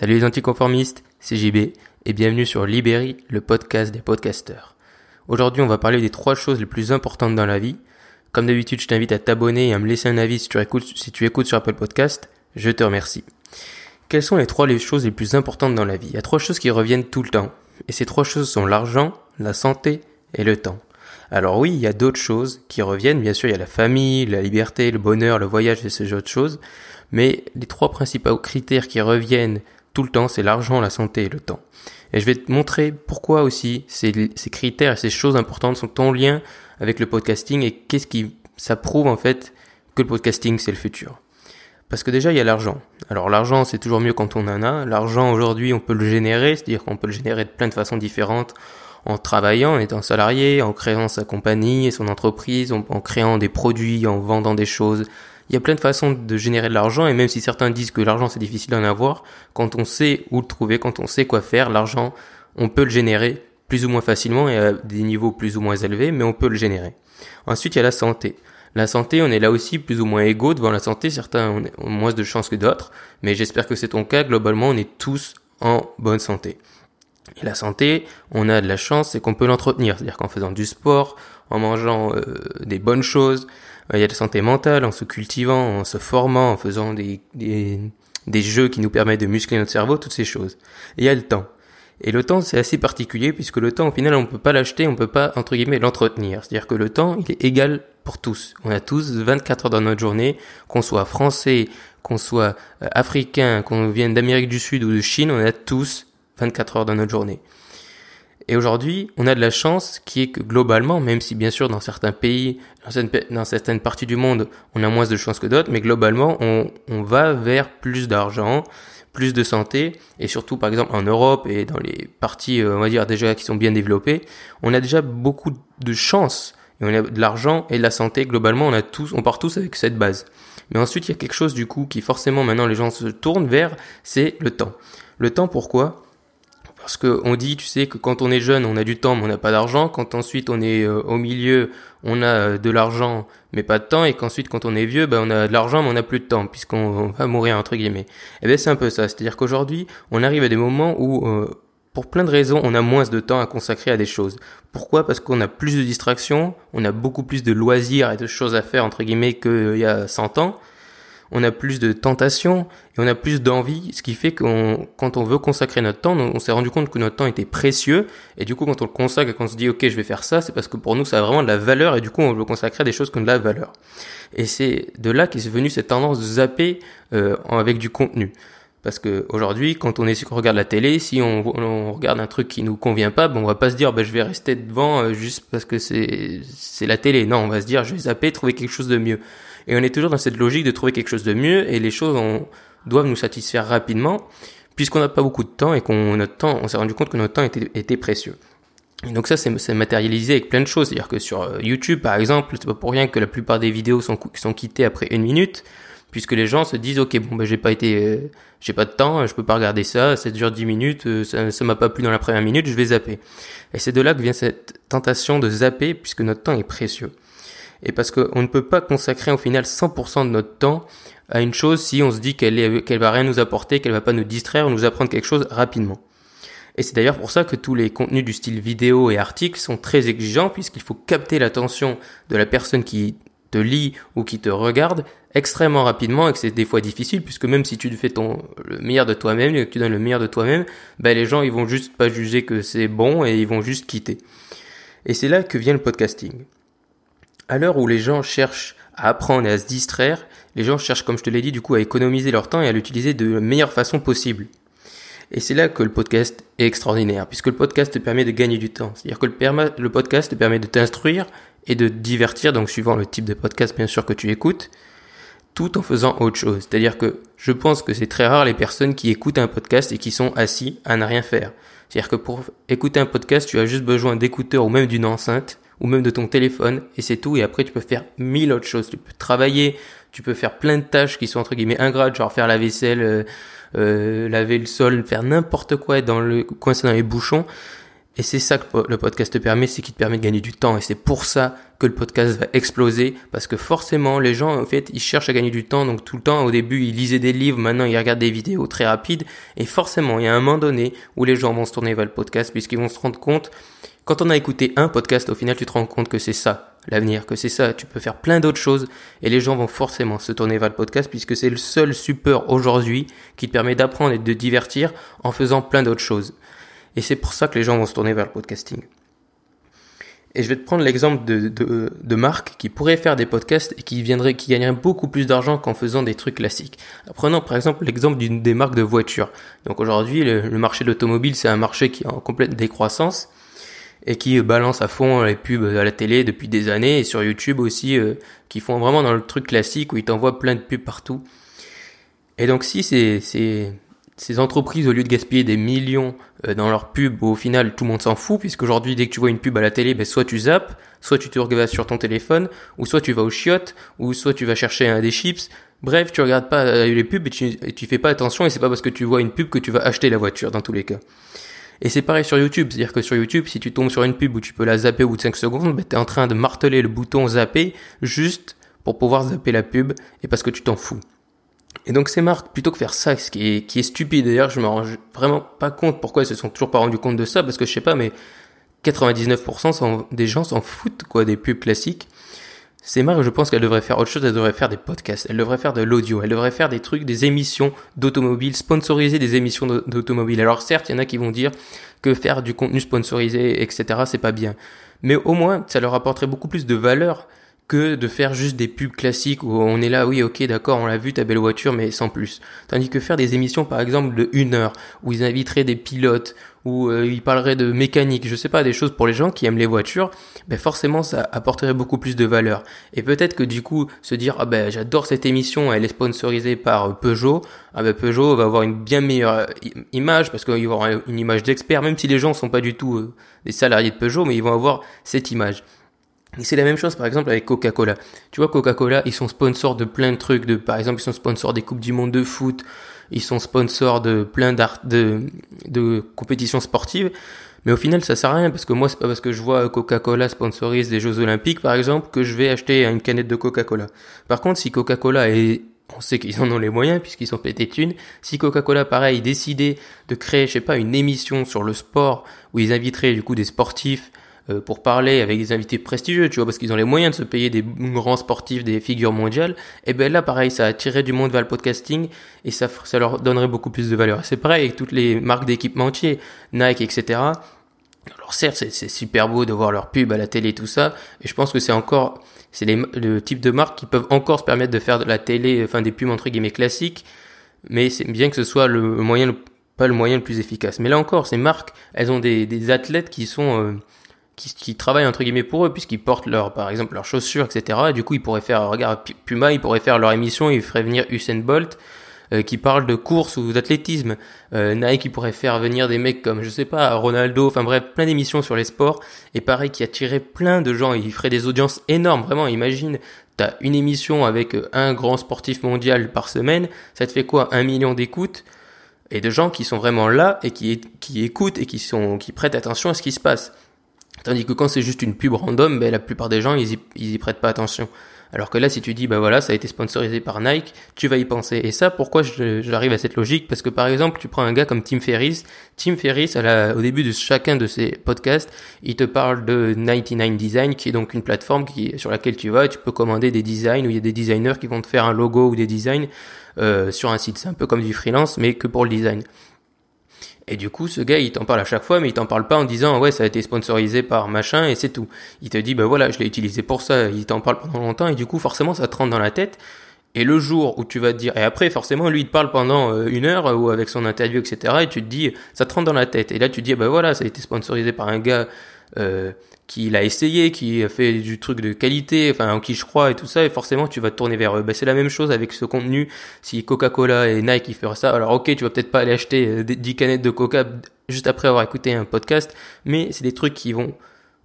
Salut les anticonformistes, c'est JB et bienvenue sur Libéry, le podcast des podcasteurs. Aujourd'hui, on va parler des trois choses les plus importantes dans la vie. Comme d'habitude, je t'invite à t'abonner et à me laisser un avis si tu écoutes, sur Apple Podcast. Je te remercie. Quelles sont les trois choses les plus importantes dans la vie? Il y a trois choses qui reviennent tout le temps. Et ces trois choses sont l'argent, la santé et le temps. Alors oui, il y a d'autres choses qui reviennent. Bien sûr, il y a la famille, la liberté, le bonheur, le voyage et ces autres choses. Mais les trois principaux critères qui reviennent tout le temps, c'est l'argent, la santé et le temps. Et je vais te montrer pourquoi aussi ces, critères et ces choses importantes sont en lien avec le podcasting et qu'est-ce qui ça prouve en fait que le podcasting c'est le futur. Parce que déjà il y a l'argent. Alors l'argent c'est toujours mieux quand on en a. L'argent aujourd'hui on peut le générer, c'est-à-dire qu'on peut le générer de plein de façons différentes en travaillant, en étant salarié, en créant sa compagnie et son entreprise, en, en créant des produits, en vendant des choses, il y a plein de façons de générer de l'argent et même si certains disent que l'argent c'est difficile d'en avoir, quand on sait où le trouver, quand on sait quoi faire, l'argent, on peut le générer plus ou moins facilement et à des niveaux plus ou moins élevés, mais on peut le générer. Ensuite, il y a la santé. La santé, on est là aussi plus ou moins égaux devant la santé. Certains ont moins de chances que d'autres, mais j'espère que c'est ton cas. Globalement, on est tous en bonne santé. Et la santé, on a de la chance, c'est qu'on peut l'entretenir. C'est-à-dire qu'en faisant du sport, en mangeant euh, des bonnes choses, il y a la santé mentale, en se cultivant, en se formant, en faisant des, des, des jeux qui nous permettent de muscler notre cerveau, toutes ces choses. Et il y a le temps. Et le temps, c'est assez particulier puisque le temps, au final, on ne peut pas l'acheter, on ne peut pas, entre guillemets, l'entretenir. C'est-à-dire que le temps, il est égal pour tous. On a tous 24 heures dans notre journée, qu'on soit français, qu'on soit euh, africain, qu'on vienne d'Amérique du Sud ou de Chine, on a tous 24 heures dans notre journée. Et aujourd'hui, on a de la chance qui est que globalement, même si bien sûr dans certains pays, dans certaines, parties du monde, on a moins de chances que d'autres, mais globalement, on, on va vers plus d'argent, plus de santé, et surtout par exemple en Europe et dans les parties, euh, on va dire déjà qui sont bien développées, on a déjà beaucoup de chance, et on a de l'argent et de la santé, globalement, on a tous, on part tous avec cette base. Mais ensuite, il y a quelque chose du coup qui forcément maintenant les gens se tournent vers, c'est le temps. Le temps pourquoi? Parce qu'on dit, tu sais, que quand on est jeune, on a du temps, mais on n'a pas d'argent. Quand ensuite on est euh, au milieu, on a euh, de l'argent, mais pas de temps. Et qu'ensuite, quand on est vieux, ben, on a de l'argent, mais on n'a plus de temps, puisqu'on va mourir, entre guillemets. Et eh ben c'est un peu ça. C'est-à-dire qu'aujourd'hui, on arrive à des moments où, euh, pour plein de raisons, on a moins de temps à consacrer à des choses. Pourquoi? Parce qu'on a plus de distractions, on a beaucoup plus de loisirs et de choses à faire, entre guillemets, qu'il y a 100 ans on a plus de tentations et on a plus d'envie, ce qui fait qu'on, quand on veut consacrer notre temps, on s'est rendu compte que notre temps était précieux et du coup quand on le consacre et qu'on se dit ok je vais faire ça, c'est parce que pour nous ça a vraiment de la valeur et du coup on veut consacrer à des choses qui ont de la valeur. Et c'est de là qu'est venue cette tendance de zapper euh, avec du contenu. Parce que aujourd'hui, quand on est, qu'on regarde la télé, si on, on, regarde un truc qui nous convient pas, bon, on va pas se dire, bah, je vais rester devant euh, juste parce que c'est, c'est la télé. Non, on va se dire, je vais zapper, trouver quelque chose de mieux. Et on est toujours dans cette logique de trouver quelque chose de mieux et les choses doivent nous satisfaire rapidement puisqu'on n'a pas beaucoup de temps et qu'on notre temps, on s'est rendu compte que notre temps était, précieux. Et donc ça, c'est matérialisé avec plein de choses. C'est-à-dire que sur euh, YouTube, par exemple, c'est pas pour rien que la plupart des vidéos sont, sont quittées après une minute, puisque les gens se disent, ok, bon, ben j'ai pas été, euh, j'ai pas de temps, je peux pas regarder ça, ça dure 10 minutes, euh, ça, ça m'a pas plu dans la première minute, je vais zapper. Et c'est de là que vient cette tentation de zapper, puisque notre temps est précieux et parce qu'on ne peut pas consacrer au final 100% de notre temps à une chose si on se dit qu'elle qu'elle va rien nous apporter, qu'elle va pas nous distraire ou nous apprendre quelque chose rapidement. Et c'est d'ailleurs pour ça que tous les contenus du style vidéo et articles sont très exigeants puisqu'il faut capter l'attention de la personne qui te lit ou qui te regarde extrêmement rapidement et que c'est des fois difficile puisque même si tu fais ton le meilleur de toi-même et que tu donnes le meilleur de toi-même, ben les gens ils vont juste pas juger que c'est bon et ils vont juste quitter. Et c'est là que vient le podcasting à l'heure où les gens cherchent à apprendre et à se distraire, les gens cherchent, comme je te l'ai dit, du coup, à économiser leur temps et à l'utiliser de la meilleure façon possible. Et c'est là que le podcast est extraordinaire, puisque le podcast te permet de gagner du temps. C'est-à-dire que le, podcast te permet de t'instruire et de divertir, donc suivant le type de podcast bien sûr que tu écoutes, tout en faisant autre chose. C'est-à-dire que je pense que c'est très rare les personnes qui écoutent un podcast et qui sont assis à ne rien faire. C'est-à-dire que pour écouter un podcast, tu as juste besoin d'écouteurs ou même d'une enceinte ou même de ton téléphone et c'est tout et après tu peux faire mille autres choses tu peux travailler tu peux faire plein de tâches qui sont entre guillemets ingrates genre faire la vaisselle euh, euh, laver le sol faire n'importe quoi dans le coincer dans les bouchons Et c'est ça que le podcast te permet, c'est qu'il te permet de gagner du temps. Et c'est pour ça que le podcast va exploser. Parce que forcément, les gens, en fait, ils cherchent à gagner du temps. Donc tout le temps, au début, ils lisaient des livres. Maintenant, ils regardent des vidéos très rapides. Et forcément, il y a un moment donné où les gens vont se tourner vers le podcast puisqu'ils vont se rendre compte. Quand on a écouté un podcast, au final, tu te rends compte que c'est ça, l'avenir, que c'est ça. Tu peux faire plein d'autres choses. Et les gens vont forcément se tourner vers le podcast puisque c'est le seul support aujourd'hui qui te permet d'apprendre et de divertir en faisant plein d'autres choses. Et c'est pour ça que les gens vont se tourner vers le podcasting. Et je vais te prendre l'exemple de, de, de Marc qui pourrait faire des podcasts et qui viendrait, qui gagnerait beaucoup plus d'argent qu'en faisant des trucs classiques. Prenons par exemple l'exemple d'une des marques de voitures. Donc aujourd'hui, le, marché de l'automobile, c'est un marché qui est en complète décroissance et qui balance à fond les pubs à la télé depuis des années et sur YouTube aussi, euh, qui font vraiment dans le truc classique où ils t'envoient plein de pubs partout. Et donc si c'est, ces entreprises, au lieu de gaspiller des millions euh, dans leurs pubs, au final tout le monde s'en fout, puisqu'aujourd'hui dès que tu vois une pub à la télé, ben, soit tu zappes, soit tu te regardes sur ton téléphone, ou soit tu vas au chiottes, ou soit tu vas chercher un des chips. Bref, tu regardes pas euh, les pubs et tu fais pas attention, et c'est pas parce que tu vois une pub que tu vas acheter la voiture dans tous les cas. Et c'est pareil sur YouTube, c'est-à-dire que sur YouTube, si tu tombes sur une pub où tu peux la zapper au bout de 5 secondes, ben, tu es en train de marteler le bouton zapper juste pour pouvoir zapper la pub et parce que tu t'en fous. Et donc ces marques, plutôt que faire ça, ce qui est, stupide d'ailleurs, je me rends vraiment pas compte pourquoi elles se sont toujours pas rendu compte de ça, parce que je sais pas, mais 99% des gens s'en foutent quoi des pubs classiques. Ces marques, je pense qu'elles devraient faire autre chose, elles devraient faire des podcasts, elles devraient faire de l'audio, elles devraient faire des trucs, des émissions d'automobile, sponsoriser des émissions d'automobile. Alors certes, il y en a qui vont dire que faire du contenu sponsorisé, etc., c'est pas bien. Mais au moins, ça leur apporterait beaucoup plus de valeur que de faire juste des pubs classiques où on est là, oui, ok, d'accord, on l'a vu, ta belle voiture, mais sans plus. Tandis que faire des émissions, par exemple, de une heure, où ils inviteraient des pilotes, où euh, ils parleraient de mécanique, je sais pas, des choses pour les gens qui aiment les voitures, ben forcément, ça apporterait beaucoup plus de valeur. Et peut-être que du coup, se dire, ah ben, j'adore cette émission, elle est sponsorisée par Peugeot, ah ben, Peugeot va avoir une bien meilleure euh, image, parce qu'il va avoir une image d'expert, même si les gens sont pas du tout euh, des salariés de Peugeot, mais ils vont avoir cette image. Et c'est la même chose par exemple avec Coca-Cola. Tu vois, Coca-Cola, ils sont sponsors de plein de trucs. De, par exemple, ils sont sponsors des Coupes du Monde de foot. Ils sont sponsors de plein d'art, de, de compétitions sportives. Mais au final, ça sert à rien parce que moi, c'est pas parce que je vois Coca-Cola sponsorise des Jeux Olympiques, par exemple, que je vais acheter une canette de Coca-Cola. Par contre, si Coca-Cola est, on sait qu'ils en ont les moyens puisqu'ils sont pétés de thunes. Si Coca-Cola, pareil, décidait de créer, je sais pas, une émission sur le sport où ils inviteraient du coup des sportifs euh, pour parler avec des invités prestigieux, tu vois, parce qu'ils ont les moyens de se payer des grands sportifs, des figures mondiales, et ben là, pareil, ça attirerait du monde vers le podcasting et ça, ça leur donnerait beaucoup plus de valeur. C'est pareil avec toutes les marques d'équipementiers, Nike, etc. Alors certes, c'est super beau de voir leur pub à la télé, tout ça, et je pense que c'est encore, c'est le type de marques qui peuvent encore se permettre de faire de la télé, enfin des pubs entre guillemets classiques, mais c'est bien que ce soit le moyen, pas le moyen le plus efficace. Mais là encore, ces marques, elles ont des, athlètes qui sont euh, qui, travaillent entre guillemets pour eux puisqu'ils portent leur par exemple leurs chaussures etc et du coup ils pourraient faire regarde Puma ils pourraient faire leur émission ils feraient venir Usain Bolt euh, qui parle de course ou d'athlétisme. Euh, Nike ils pourrait faire venir des mecs comme je sais pas Ronaldo enfin bref plein d'émissions sur les sports. Et pareil qui attirait plein de gens. Ils feraient des audiences énormes vraiment. Imagine t'as une émission avec un grand sportif mondial par semaine. Ça te fait quoi un million d'écoutes? Et de gens qui sont vraiment là et qui, qui écoutent et qui sont qui prêtent attention à ce qui se passe. Tandis que quand c'est juste une pub random, ben, la plupart des gens, ils y, prêtent pas attention. Alors que là, si tu dis, bah voilà, ça a été sponsorisé par Nike, tu vas y penser. Et ça, pourquoi j'arrive à cette logique? Parce que par exemple, tu prends un gars comme Tim Ferriss. Tim Ferriss, au début de chacun de ses podcasts, il te parle de 99 Design, qui est donc une plateforme sur laquelle tu vas tu peux commander des designs, où il y a des designers qui vont te faire un logo ou des designs euh, sur un site. C'est un peu comme du freelance, mais que pour le design. Et du coup, ce gars, il t'en parle à chaque fois, mais il t'en parle pas en disant ouais, ça a été sponsorisé par machin et c'est tout. Il te dit bah voilà, je l'ai utilisé pour ça. Il t'en parle pendant longtemps et du coup, forcément, ça te rentre dans la tête. Et le jour où tu vas te dire, et après forcément lui il te parle pendant euh, une heure ou avec son interview etc. Et tu te dis, ça te rentre dans la tête. Et là tu dis, bah voilà, ça a été sponsorisé par un gars euh, qui l'a essayé, qui a fait du truc de qualité, enfin en qui je crois et tout ça, et forcément tu vas te tourner vers eux. Ben, c'est la même chose avec ce contenu. Si Coca-Cola et Nike ils feraient ça, alors ok, tu vas peut-être pas aller acheter 10 euh, canettes de Coca juste après avoir écouté un podcast, mais c'est des trucs qui vont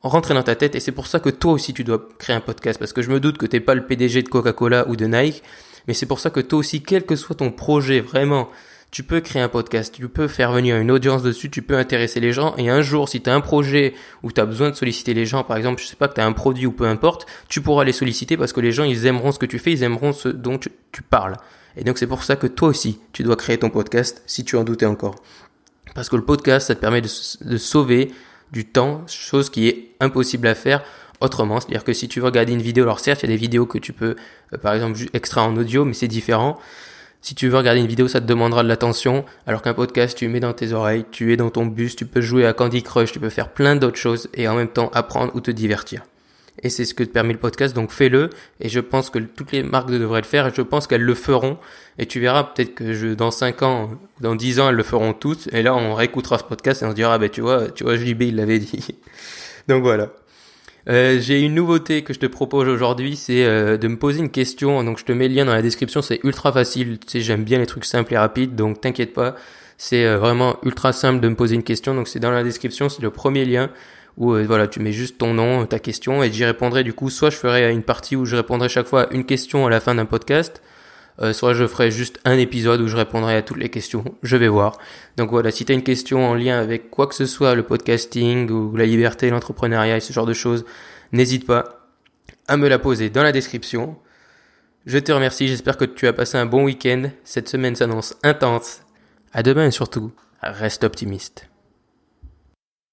rentrer dans ta tête et c'est pour ça que toi aussi tu dois créer un podcast parce que je me doute que t'es pas le PDG de Coca-Cola ou de Nike, mais c'est pour ça que toi aussi, quel que soit ton projet vraiment, tu peux créer un podcast, tu peux faire venir une audience dessus, tu peux intéresser les gens et un jour, si tu as un projet où tu as besoin de solliciter les gens, par exemple, je sais pas que tu as un produit ou peu importe, tu pourras les solliciter parce que les gens, ils aimeront ce que tu fais, ils aimeront ce dont tu, parles. Et donc c'est pour ça que toi aussi, tu dois créer ton podcast si tu en doutais encore. Parce que le podcast, ça te permet de, sauver du temps, chose qui est impossible à faire autrement. C'est-à-dire que si tu veux regarder une vidéo, alors certes, il y a des vidéos que tu peux, euh, par exemple, extraire en audio, mais c'est différent. Si tu veux regarder une vidéo, ça te demandera de l'attention, alors qu'un podcast, tu mets dans tes oreilles, tu es dans ton bus, tu peux jouer à Candy Crush, tu peux faire plein d'autres choses et en même temps apprendre ou te divertir. Et c'est ce que te permet le podcast, donc fais-le. Et je pense que toutes les marques devraient le faire et je pense qu'elles le feront. Et tu verras peut-être que dans 5 ans, dans 10 ans, elles le feront toutes. Et là, on réécoutera ce podcast et on se dira, ah ben tu vois, tu vois, JB, il l'avait dit. donc voilà. Euh, j'ai une nouveauté que je te propose aujourd'hui, c'est euh, de me poser une question. Donc je te mets le lien dans la description, c'est ultra facile. Tu sais, j'aime bien les trucs simples et rapides, donc t'inquiète pas. C'est euh, vraiment ultra simple de me poser une question. Donc c'est dans la description, c'est le premier lien où voilà, tu mets juste ton nom, ta question, et j'y répondrai du coup. Soit je ferai une partie où je répondrai chaque fois une question à la fin d'un podcast, euh, soit je ferai juste un épisode où je répondrai à toutes les questions. Je vais voir. Donc voilà, si tu as une question en lien avec quoi que ce soit, le podcasting ou la liberté, l'entrepreneuriat et ce genre de choses, n'hésite pas à me la poser dans la description. Je te remercie, j'espère que tu as passé un bon week-end. Cette semaine s'annonce intense. À demain et surtout, reste optimiste.